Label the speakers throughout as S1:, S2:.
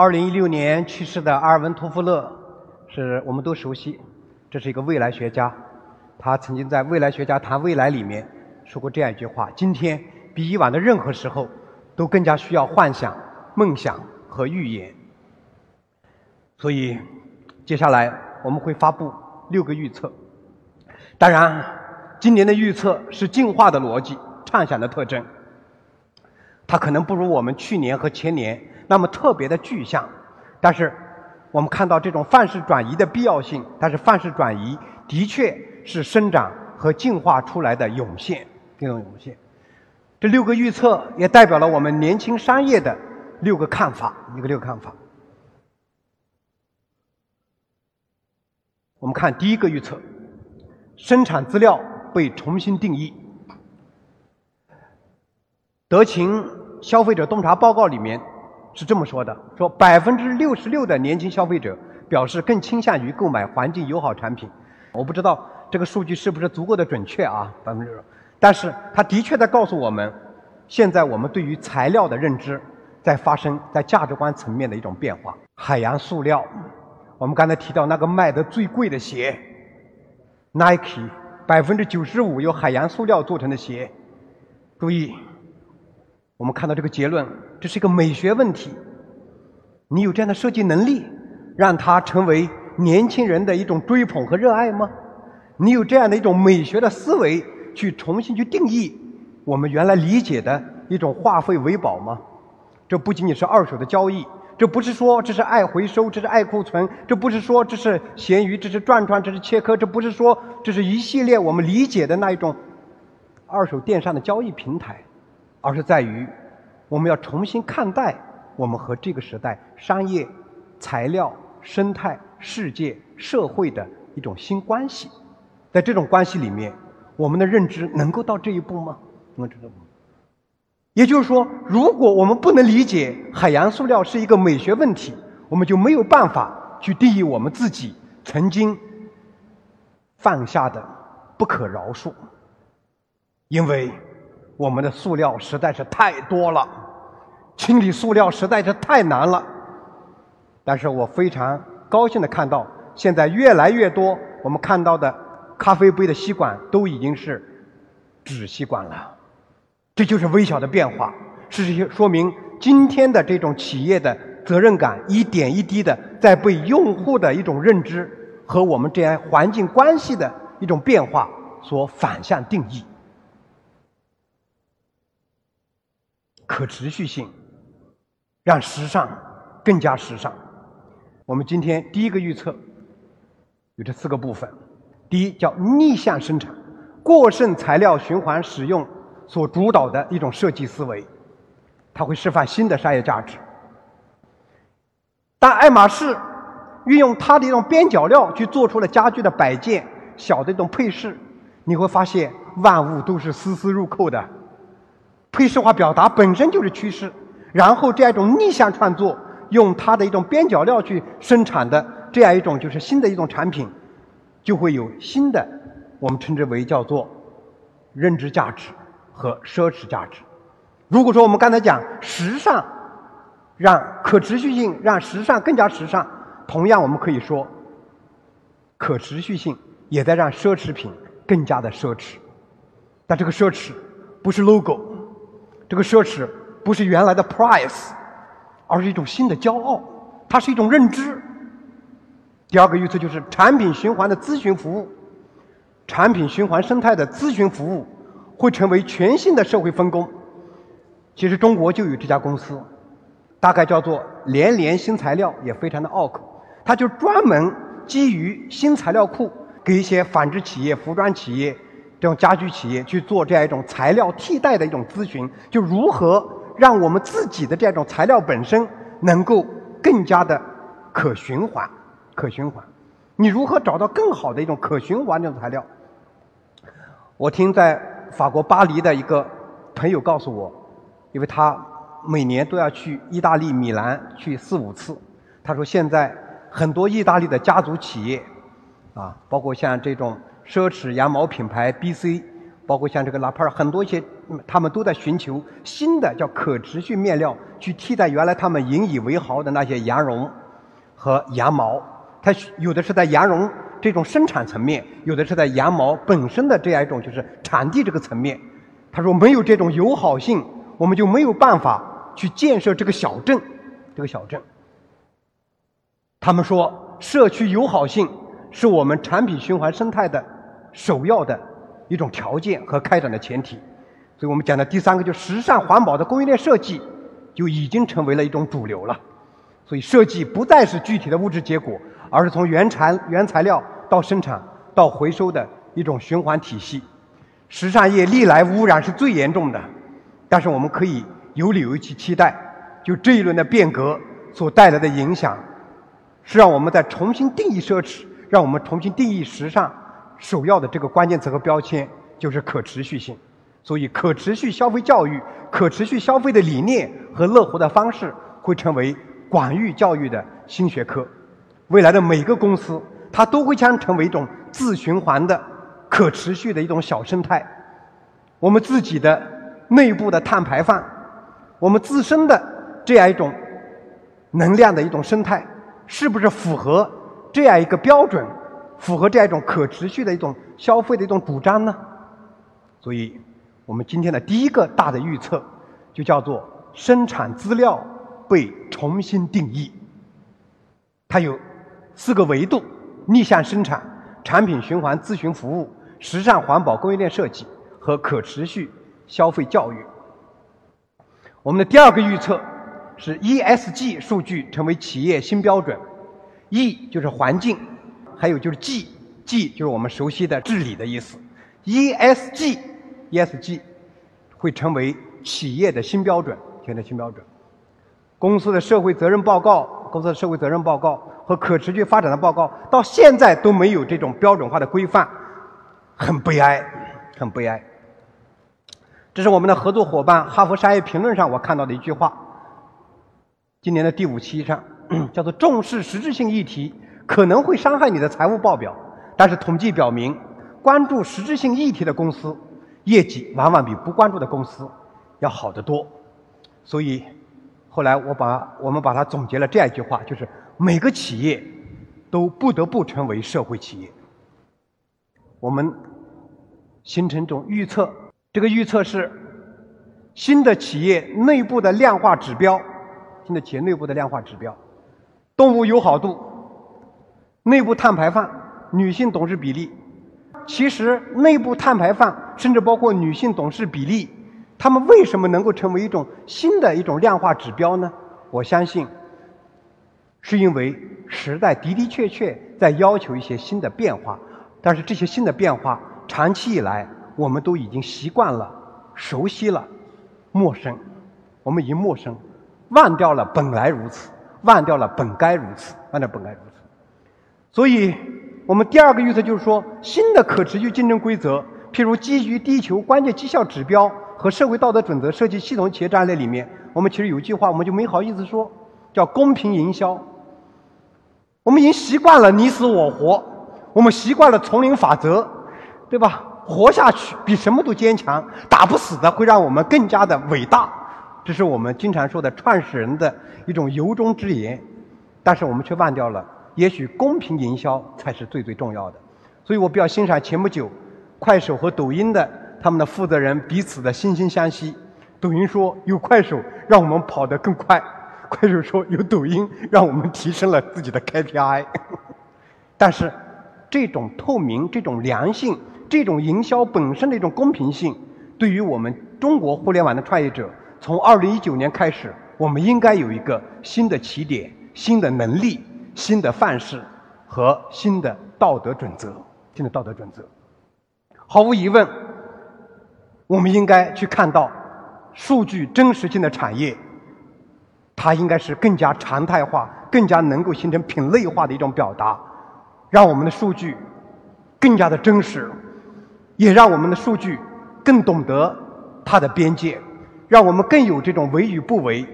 S1: 二零一六年去世的阿尔文·托夫勒，是我们都熟悉，这是一个未来学家。他曾经在《未来学家谈未来》里面说过这样一句话：“今天比以往的任何时候，都更加需要幻想、梦想和预言。”所以，接下来我们会发布六个预测。当然，今年的预测是进化的逻辑、畅想的特征。它可能不如我们去年和前年那么特别的具象，但是我们看到这种范式转移的必要性。但是范式转移的确是生长和进化出来的涌现，这种涌现。这六个预测也代表了我们年轻商业的六个看法，一个六个看法。我们看第一个预测：生产资料被重新定义。德勤消费者洞察报告里面是这么说的：说百分之六十六的年轻消费者表示更倾向于购买环境友好产品。我不知道这个数据是不是足够的准确啊，百分之六，但是它的确在告诉我们，现在我们对于材料的认知在发生在价值观层面的一种变化。海洋塑料，我们刚才提到那个卖的最贵的鞋，Nike，百分之九十五由海洋塑料做成的鞋。注意。我们看到这个结论，这是一个美学问题。你有这样的设计能力，让它成为年轻人的一种追捧和热爱吗？你有这样的一种美学的思维，去重新去定义我们原来理解的一种化废为宝吗？这不仅仅是二手的交易，这不是说这是爱回收，这是爱库存，这不是说这是闲鱼，这是转转，这是切割，这不是说这是一系列我们理解的那一种二手电商的交易平台。而是在于，我们要重新看待我们和这个时代商业、材料、生态、世界、社会的一种新关系。在这种关系里面，我们的认知能够到这一步吗？能知道吗？也就是说，如果我们不能理解海洋塑料是一个美学问题，我们就没有办法去定义我们自己曾经犯下的不可饶恕，因为。我们的塑料实在是太多了，清理塑料实在是太难了。但是我非常高兴的看到，现在越来越多我们看到的咖啡杯的吸管都已经是纸吸管了，这就是微小的变化。事实说明，今天的这种企业的责任感一点一滴的在被用户的一种认知和我们这样环境关系的一种变化所反向定义。可持续性让时尚更加时尚。我们今天第一个预测有这四个部分：第一，叫逆向生产，过剩材料循环使用所主导的一种设计思维，它会释放新的商业价值。当爱马仕运用它的一种边角料去做出了家具的摆件、小的一种配饰，你会发现万物都是丝丝入扣的。配饰化表达本身就是趋势，然后这样一种逆向创作，用它的一种边角料去生产的这样一种就是新的一种产品，就会有新的，我们称之为叫做认知价值和奢侈价值。如果说我们刚才讲时尚，让可持续性让时尚更加时尚，同样我们可以说，可持续性也在让奢侈品更加的奢侈。但这个奢侈不是 logo。这个奢侈不是原来的 price，而是一种新的骄傲，它是一种认知。第二个预测就是产品循环的咨询服务，产品循环生态的咨询服务会成为全新的社会分工。其实中国就有这家公司，大概叫做连连新材料，也非常的拗口。它就专门基于新材料库，给一些纺织企业、服装企业。这种家居企业去做这样一种材料替代的一种咨询，就如何让我们自己的这样一种材料本身能够更加的可循环、可循环。你如何找到更好的一种可循环的材料？我听在法国巴黎的一个朋友告诉我，因为他每年都要去意大利米兰去四五次，他说现在很多意大利的家族企业，啊，包括像这种。奢侈羊毛品牌 B.C.，包括像这个拉帕尔，很多一些，他们都在寻求新的叫可持续面料，去替代原来他们引以为豪的那些羊绒和羊毛。它有的是在羊绒这种生产层面，有的是在羊毛本身的这样一种就是产地这个层面。他说没有这种友好性，我们就没有办法去建设这个小镇，这个小镇。他们说社区友好性是我们产品循环生态的首要的。一种条件和开展的前提，所以我们讲的第三个，就时尚环保的供应链设计，就已经成为了一种主流了。所以设计不再是具体的物质结果，而是从原材原材料到生产到回收的一种循环体系。时尚业历来污染是最严重的，但是我们可以有理由去期待，就这一轮的变革所带来的影响，是让我们在重新定义奢侈，让我们重新定义时尚。首要的这个关键词和标签就是可持续性，所以可持续消费教育、可持续消费的理念和乐活的方式会成为广域教育的新学科。未来的每个公司，它都会将成为一种自循环的可持续的一种小生态。我们自己的内部的碳排放，我们自身的这样一种能量的一种生态，是不是符合这样一个标准？符合这样一种可持续的一种消费的一种主张呢？所以，我们今天的第一个大的预测，就叫做生产资料被重新定义。它有四个维度：逆向生产、产品循环咨询服务、时尚环保供应链设计和可持续消费教育。我们的第二个预测是 ESG 数据成为企业新标准，E 就是环境。还有就是 G，G 就是我们熟悉的治理的意思，ESG，ESG 会成为企业的新标准，企业的新标准。公司的社会责任报告、公司的社会责任报告和可持续发展的报告，到现在都没有这种标准化的规范，很悲哀，很悲哀。这是我们的合作伙伴《哈佛商业评论》上我看到的一句话，今年的第五期上叫做“重视实质性议题”。可能会伤害你的财务报表，但是统计表明，关注实质性议题的公司，业绩往往比不关注的公司要好得多。所以，后来我把我们把它总结了这样一句话，就是每个企业都不得不成为社会企业。我们形成一种预测，这个预测是新的企业内部的量化指标，新的企业内部的量化指标，动物友好度。内部碳排放、女性董事比例，其实内部碳排放甚至包括女性董事比例，他们为什么能够成为一种新的一种量化指标呢？我相信，是因为时代的的确确在要求一些新的变化，但是这些新的变化长期以来我们都已经习惯了、熟悉了、陌生，我们已经陌生，忘掉了本来如此，忘掉了本该如此，忘掉本该如此。所以，我们第二个预测就是说，新的可持续竞争规则，譬如基于地球关键绩效指标和社会道德准则设计系统企业战略里面，我们其实有一句话，我们就没好意思说，叫公平营销。我们已经习惯了你死我活，我们习惯了丛林法则，对吧？活下去比什么都坚强，打不死的会让我们更加的伟大，这是我们经常说的创始人的一种由衷之言，但是我们却忘掉了。也许公平营销才是最最重要的，所以我比较欣赏前不久快手和抖音的他们的负责人彼此的惺惺相惜。抖音说有快手让我们跑得更快，快手说有抖音让我们提升了自己的 KPI。但是这种透明、这种良性、这种营销本身的一种公平性，对于我们中国互联网的创业者，从二零一九年开始，我们应该有一个新的起点、新的能力。新的范式和新的道德准则，新的道德准则。毫无疑问，我们应该去看到数据真实性的产业，它应该是更加常态化、更加能够形成品类化的一种表达，让我们的数据更加的真实，也让我们的数据更懂得它的边界，让我们更有这种为与不为。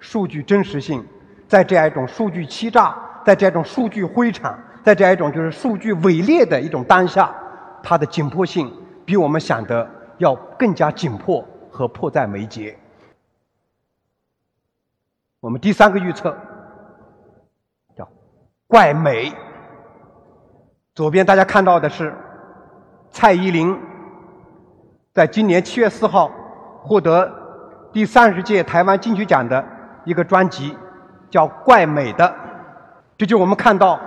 S1: 数据真实性，在这样一种数据欺诈。在这种数据灰产，在这样一种就是数据伪劣的一种当下，它的紧迫性比我们想的要更加紧迫和迫在眉睫。我们第三个预测叫“怪美”。左边大家看到的是蔡依林在今年七月四号获得第三十届台湾金曲奖的一个专辑，叫《怪美的》。这就我们看到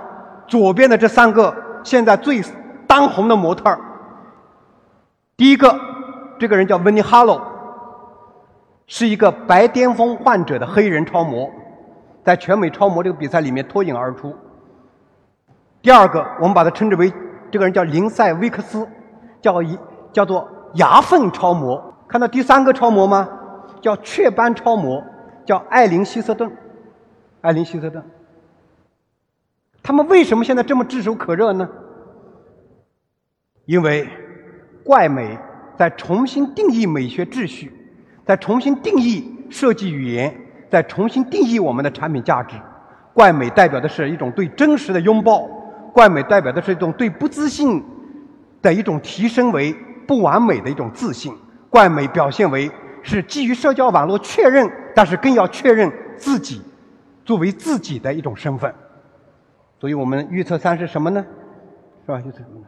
S1: 左边的这三个现在最当红的模特儿。第一个，这个人叫温妮哈喽，是一个白癜风患者的黑人超模，在全美超模这个比赛里面脱颖而出。第二个，我们把它称之为这个人叫林赛·威克斯，叫一叫做牙缝超模。看到第三个超模吗？叫雀斑超模，叫艾琳·希瑟顿。艾琳·希瑟顿，他们为什么现在这么炙手可热呢？因为怪美在重新定义美学秩序，在重新定义设计语言，在重新定义我们的产品价值。怪美代表的是一种对真实的拥抱。怪美代表的是一种对不自信的一种提升为不完美的一种自信。怪美表现为是基于社交网络确认，但是更要确认自己作为自己的一种身份。所以我们预测三是什么呢？是吧？预测什么呢？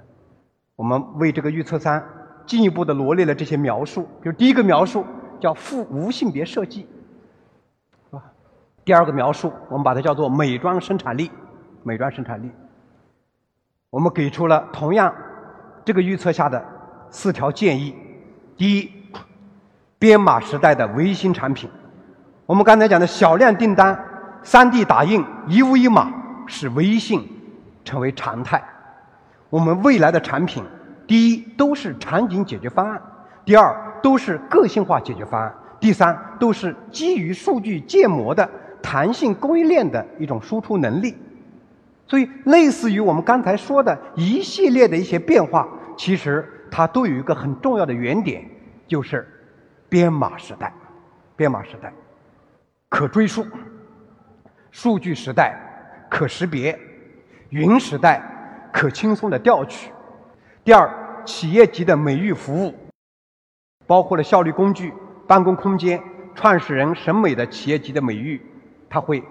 S1: 我们为这个预测三进一步的罗列了这些描述。就是第一个描述叫负无性别设计，是吧？第二个描述我们把它叫做美妆生产力，美妆生产力。我们给出了同样这个预测下的四条建议：第一，编码时代的维新产品。我们刚才讲的小量订单、三 D 打印、一物一码，使微信成为常态。我们未来的产品，第一都是场景解决方案；第二都是个性化解决方案；第三都是基于数据建模的弹性供应链的一种输出能力。所以，类似于我们刚才说的一系列的一些变化，其实它都有一个很重要的原点，就是编码时代、编码时代、可追溯、数据时代、可识别、云时代、可轻松的调取。第二，企业级的美育服务，包括了效率工具、办公空间、创始人审美的企业级的美育，它会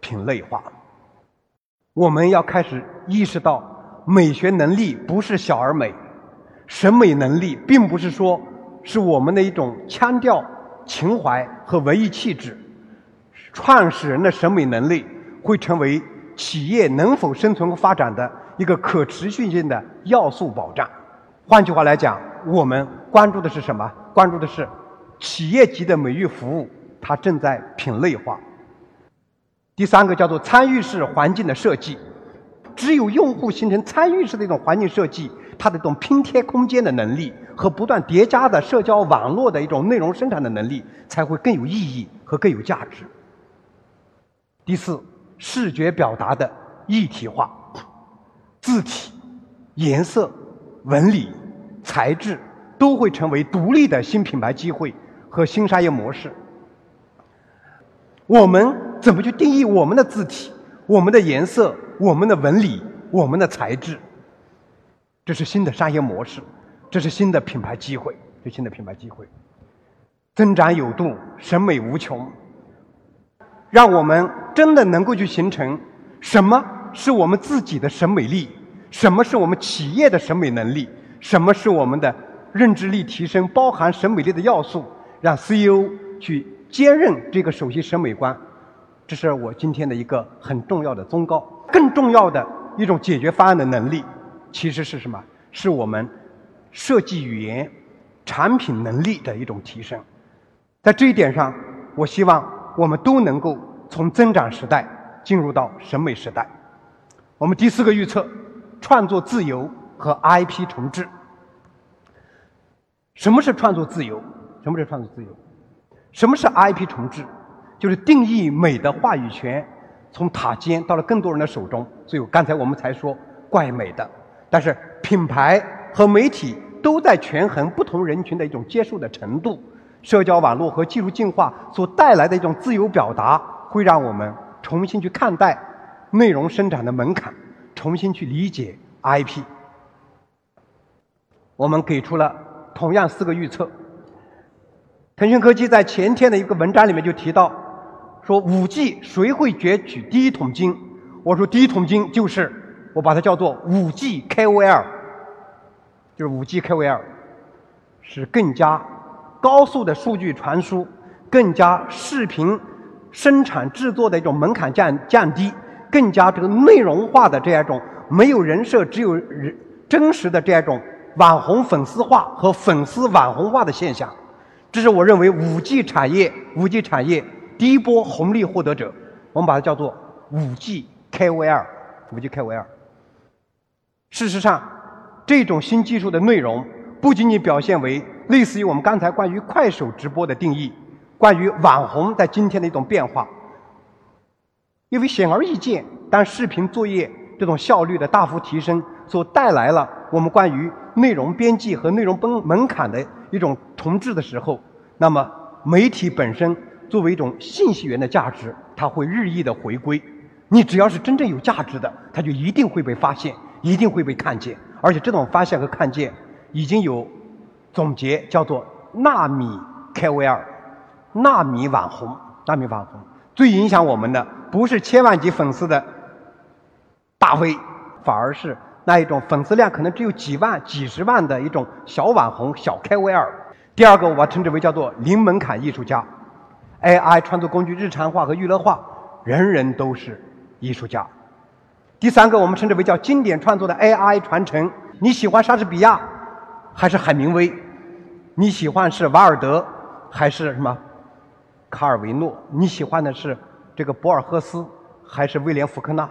S1: 品类化。我们要开始意识到，美学能力不是小而美，审美能力并不是说是我们的一种腔调、情怀和文艺气质。创始人的审美能力会成为企业能否生存和发展的一个可持续性的要素保障。换句话来讲，我们关注的是什么？关注的是企业级的美育服务，它正在品类化。第三个叫做参与式环境的设计，只有用户形成参与式的一种环境设计，它的这种拼贴空间的能力和不断叠加的社交网络的一种内容生产的能力，才会更有意义和更有价值。第四，视觉表达的一体化，字体、颜色、纹理、材质都会成为独立的新品牌机会和新商业模式。我们。怎么去定义我们的字体、我们的颜色、我们的纹理、我们的材质？这是新的商业模式，这是新的品牌机会，是新的品牌机会。增长有度，审美无穷，让我们真的能够去形成什么是我们自己的审美力，什么是我们企业的审美能力，什么是我们的认知力提升包含审美力的要素，让 CEO 去兼任这个首席审美官。这是我今天的一个很重要的忠告。更重要的一种解决方案的能力，其实是什么？是我们设计语言、产品能力的一种提升。在这一点上，我希望我们都能够从增长时代进入到审美时代。我们第四个预测：创作自由和 IP 重置。什么是创作自由？什么是创作自由？什么是 IP 重置？就是定义美的话语权从塔尖到了更多人的手中，所以刚才我们才说怪美的。但是品牌和媒体都在权衡不同人群的一种接受的程度。社交网络和技术进化所带来的一种自由表达，会让我们重新去看待内容生产的门槛，重新去理解 IP。我们给出了同样四个预测。腾讯科技在前天的一个文章里面就提到，说五 G 谁会攫取第一桶金？我说第一桶金就是我把它叫做五 G KOL，就是五 G KOL，是更加高速的数据传输，更加视频生产制作的一种门槛降降低，更加这个内容化的这样一种没有人设只有人真实的这样一种网红粉丝化和粉丝网红化的现象。这是我认为五 G 产业五 G 产业第一波红利获得者，我们把它叫做五 G KOL，五 G KOL。事实上，这种新技术的内容不仅仅表现为类似于我们刚才关于快手直播的定义，关于网红在今天的一种变化。因为显而易见，当视频作业这种效率的大幅提升所带来了我们关于内容编辑和内容门门槛的。一种重置的时候，那么媒体本身作为一种信息源的价值，它会日益的回归。你只要是真正有价值的，它就一定会被发现，一定会被看见。而且这种发现和看见，已经有总结叫做“纳米 KOL”，纳米网红，纳米网红。最影响我们的不是千万级粉丝的大 V，反而是。那一种粉丝量可能只有几万、几十万的一种小网红、小 KOL。第二个，我把称之为叫做零门槛艺术家，AI 创作工具日常化和娱乐化，人人都是艺术家。第三个，我们称之为叫经典创作的 AI 传承。你喜欢莎士比亚还是海明威？你喜欢是瓦尔德还是什么卡尔维诺？你喜欢的是这个博尔赫斯还是威廉福克纳？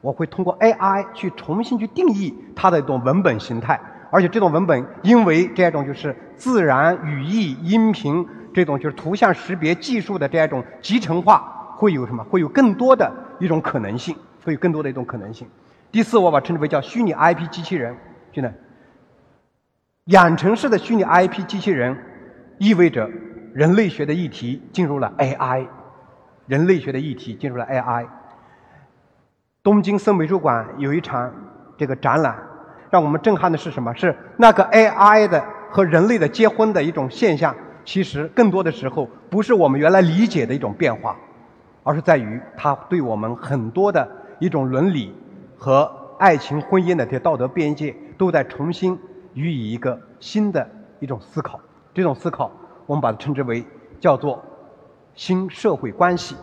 S1: 我会通过 AI 去重新去定义它的一种文本形态，而且这种文本因为这种就是自然语义、音频这种就是图像识别技术的这样一种集成化，会有什么？会有更多的一种可能性，会有更多的一种可能性。第四，我把称之为叫虚拟 IP 机器人，现在养成式的虚拟 IP 机器人，意味着人类学的议题进入了 AI，人类学的议题进入了 AI。东京森美术馆有一场这个展览，让我们震撼的是什么？是那个 AI 的和人类的结婚的一种现象。其实更多的时候不是我们原来理解的一种变化，而是在于它对我们很多的一种伦理和爱情、婚姻的这些道德边界都在重新予以一个新的一种思考。这种思考，我们把它称之为叫做新社会关系、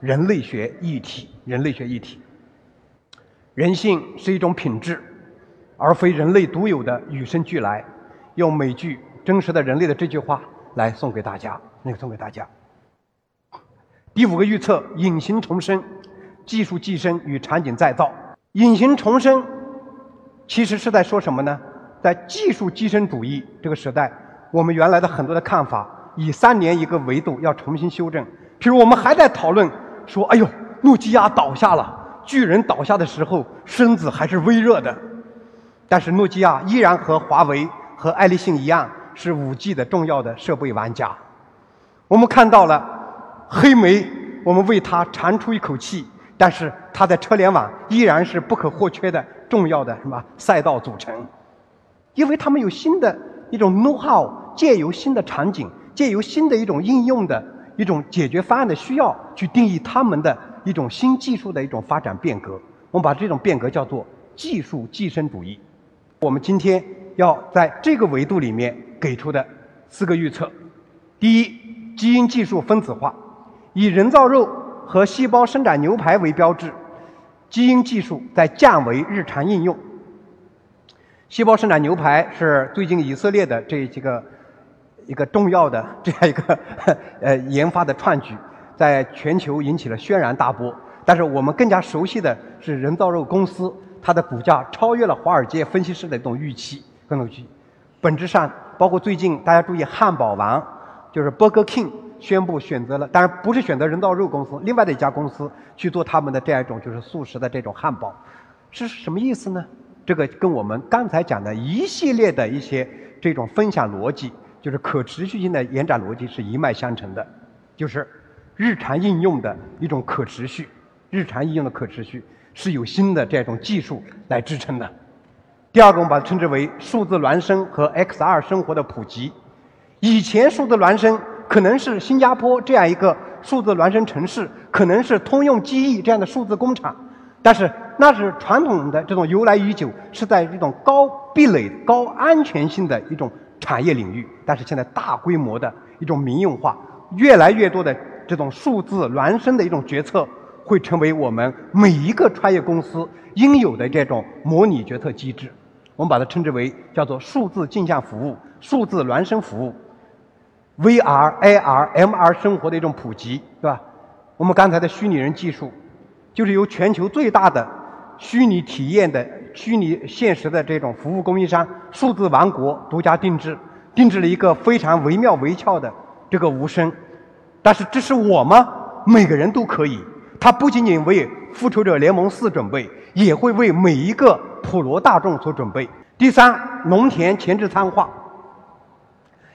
S1: 人类学议题、人类学议题。人性是一种品质，而非人类独有的与生俱来。用美剧《真实的人类》的这句话来送给大家，那个送给大家。第五个预测：隐形重生、技术寄生与场景再造。隐形重生其实是在说什么呢？在技术寄生主义这个时代，我们原来的很多的看法以三年一个维度要重新修正。譬如我们还在讨论说：“哎呦，诺基亚倒下了。”巨人倒下的时候，身子还是微热的，但是诺基亚依然和华为和爱立信一样，是五 G 的重要的设备玩家。我们看到了黑莓，我们为它长出一口气，但是它的车联网依然是不可或缺的重要的什么赛道组成，因为他们有新的一种 know how，借由新的场景，借由新的一种应用的一种解决方案的需要，去定义他们的。一种新技术的一种发展变革，我们把这种变革叫做技术寄生主义。我们今天要在这个维度里面给出的四个预测：第一，基因技术分子化，以人造肉和细胞生长牛排为标志，基因技术在降维日常应用。细胞生产牛排是最近以色列的这几个一个重要的这样一个呃 研发的创举。在全球引起了轩然大波，但是我们更加熟悉的是人造肉公司，它的股价超越了华尔街分析师的这种预期，各种预期。本质上，包括最近大家注意，汉堡王就是 Burger King 宣布选择了，当然不是选择人造肉公司，另外的一家公司去做他们的这样一种就是素食的这种汉堡，是什么意思呢？这个跟我们刚才讲的一系列的一些这种分享逻辑，就是可持续性的延展逻辑是一脉相承的，就是。日常应用的一种可持续，日常应用的可持续是有新的这种技术来支撑的。第二个，我们把它称之为数字孪生和 XR 生活的普及。以前数字孪生可能是新加坡这样一个数字孪生城市，可能是通用机翼这样的数字工厂，但是那是传统的这种由来已久，是在一种高壁垒、高安全性的一种产业领域。但是现在大规模的一种民用化，越来越多的这种数字孪生的一种决策，会成为我们每一个创业公司应有的这种模拟决策机制。我们把它称之为叫做数字镜像服务、数字孪生服务、VR、AR、MR 生活的一种普及，对吧？我们刚才的虚拟人技术，就是由全球最大的虚拟体验的虚拟现实的这种服务供应商数字王国独家定制，定制了一个非常惟妙惟肖的这个无声。但是这是我吗？每个人都可以。它不仅仅为复仇者联盟四准备，也会为每一个。普罗大众所准备。第三，农田前置仓化。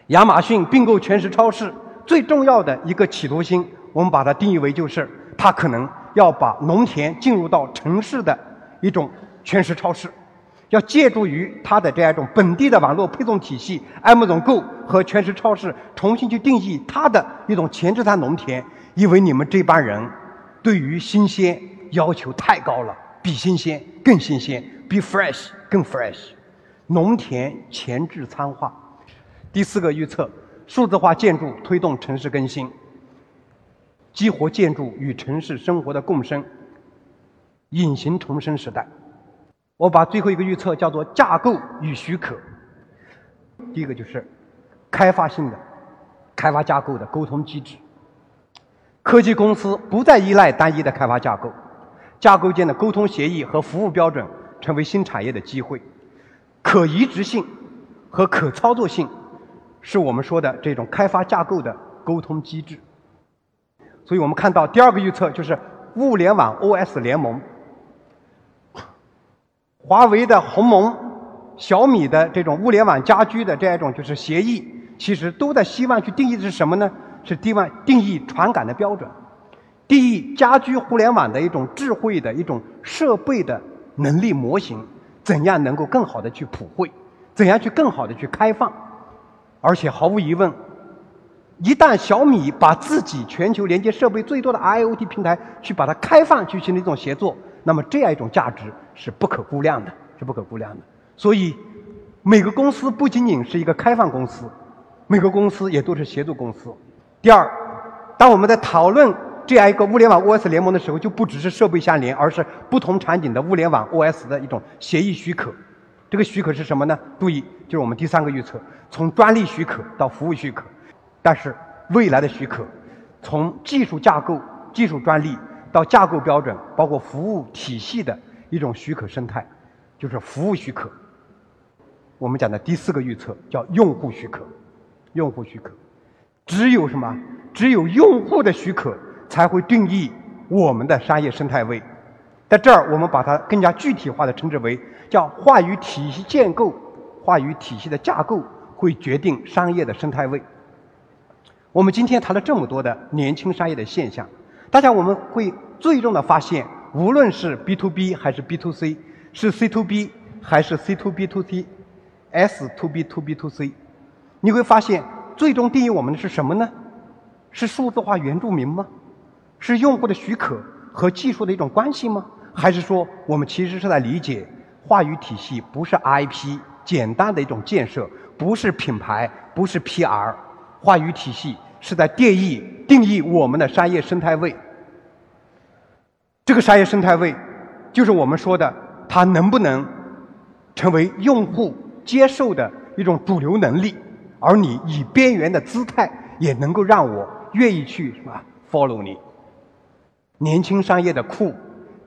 S1: 亚马逊并购全食超市最重要的一个企图心，我们把它定义为就是它可能要把农田进入到城市的一种全食超市，要借助于它的这样一种本地的网络配送体系，Amazon Go 和全食超市重新去定义它的一种前置仓农田，因为你们这帮人对于新鲜要求太高了，比新鲜更新鲜。比 fresh，更 fresh，农田前置仓化。第四个预测，数字化建筑推动城市更新，激活建筑与城市生活的共生，隐形重生时代。我把最后一个预测叫做架构与许可。第一个就是开发性的、开发架构的沟通机制。科技公司不再依赖单一的开发架构，架构间的沟通协议和服务标准。成为新产业的机会，可移植性和可操作性是我们说的这种开发架构的沟通机制。所以我们看到第二个预测就是物联网 OS 联盟，华为的鸿蒙、小米的这种物联网家居的这样一种就是协议，其实都在希望去定义的是什么呢？是定位定义传感的标准，定义家居互联网的一种智慧的一种设备的。能力模型怎样能够更好的去普惠？怎样去更好的去开放？而且毫无疑问，一旦小米把自己全球连接设备最多的 IoT 平台去把它开放，去形成一种协作，那么这样一种价值是不可估量的，是不可估量的。所以，每个公司不仅仅是一个开放公司，每个公司也都是协作公司。第二，当我们在讨论。这样一个物联网 OS 联盟的时候，就不只是设备相连，而是不同场景的物联网 OS 的一种协议许可。这个许可是什么呢？注意，就是我们第三个预测：从专利许可到服务许可。但是未来的许可，从技术架构、技术专利到架构标准，包括服务体系的一种许可生态，就是服务许可。我们讲的第四个预测叫用户许可。用户许可，只有什么？只有用户的许可。才会定义我们的商业生态位，在这儿我们把它更加具体化的称之为叫话语体系建构，话语体系的架构会决定商业的生态位。我们今天谈了这么多的年轻商业的现象，大家我们会最终的发现，无论是 B to B 还是 B to C，是 C to B 还是 C to B to C，S to B to B to C，你会发现最终定义我们的是什么呢？是数字化原住民吗？是用户的许可和技术的一种关系吗？还是说我们其实是在理解话语体系不是 IP 简单的一种建设，不是品牌，不是 PR，话语体系是在定义定义我们的商业生态位。这个商业生态位，就是我们说的它能不能成为用户接受的一种主流能力，而你以边缘的姿态也能够让我愿意去什么 follow 你。年轻商业的酷、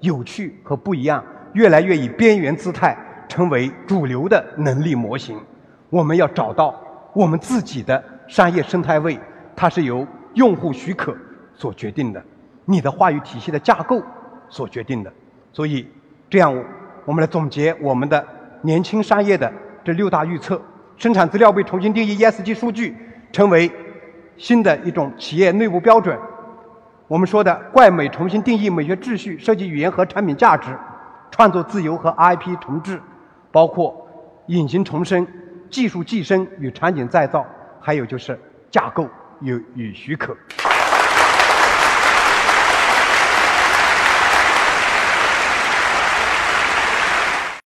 S1: 有趣和不一样，越来越以边缘姿态成为主流的能力模型。我们要找到我们自己的商业生态位，它是由用户许可所决定的，你的话语体系的架构所决定的。所以，这样我们来总结我们的年轻商业的这六大预测：生产资料被重新定义，ESG 数据成为新的一种企业内部标准。我们说的怪美重新定义美学秩序、设计语言和产品价值，创作自由和 IP 重置，包括隐形重生、技术寄生与场景再造，还有就是架构与与许可。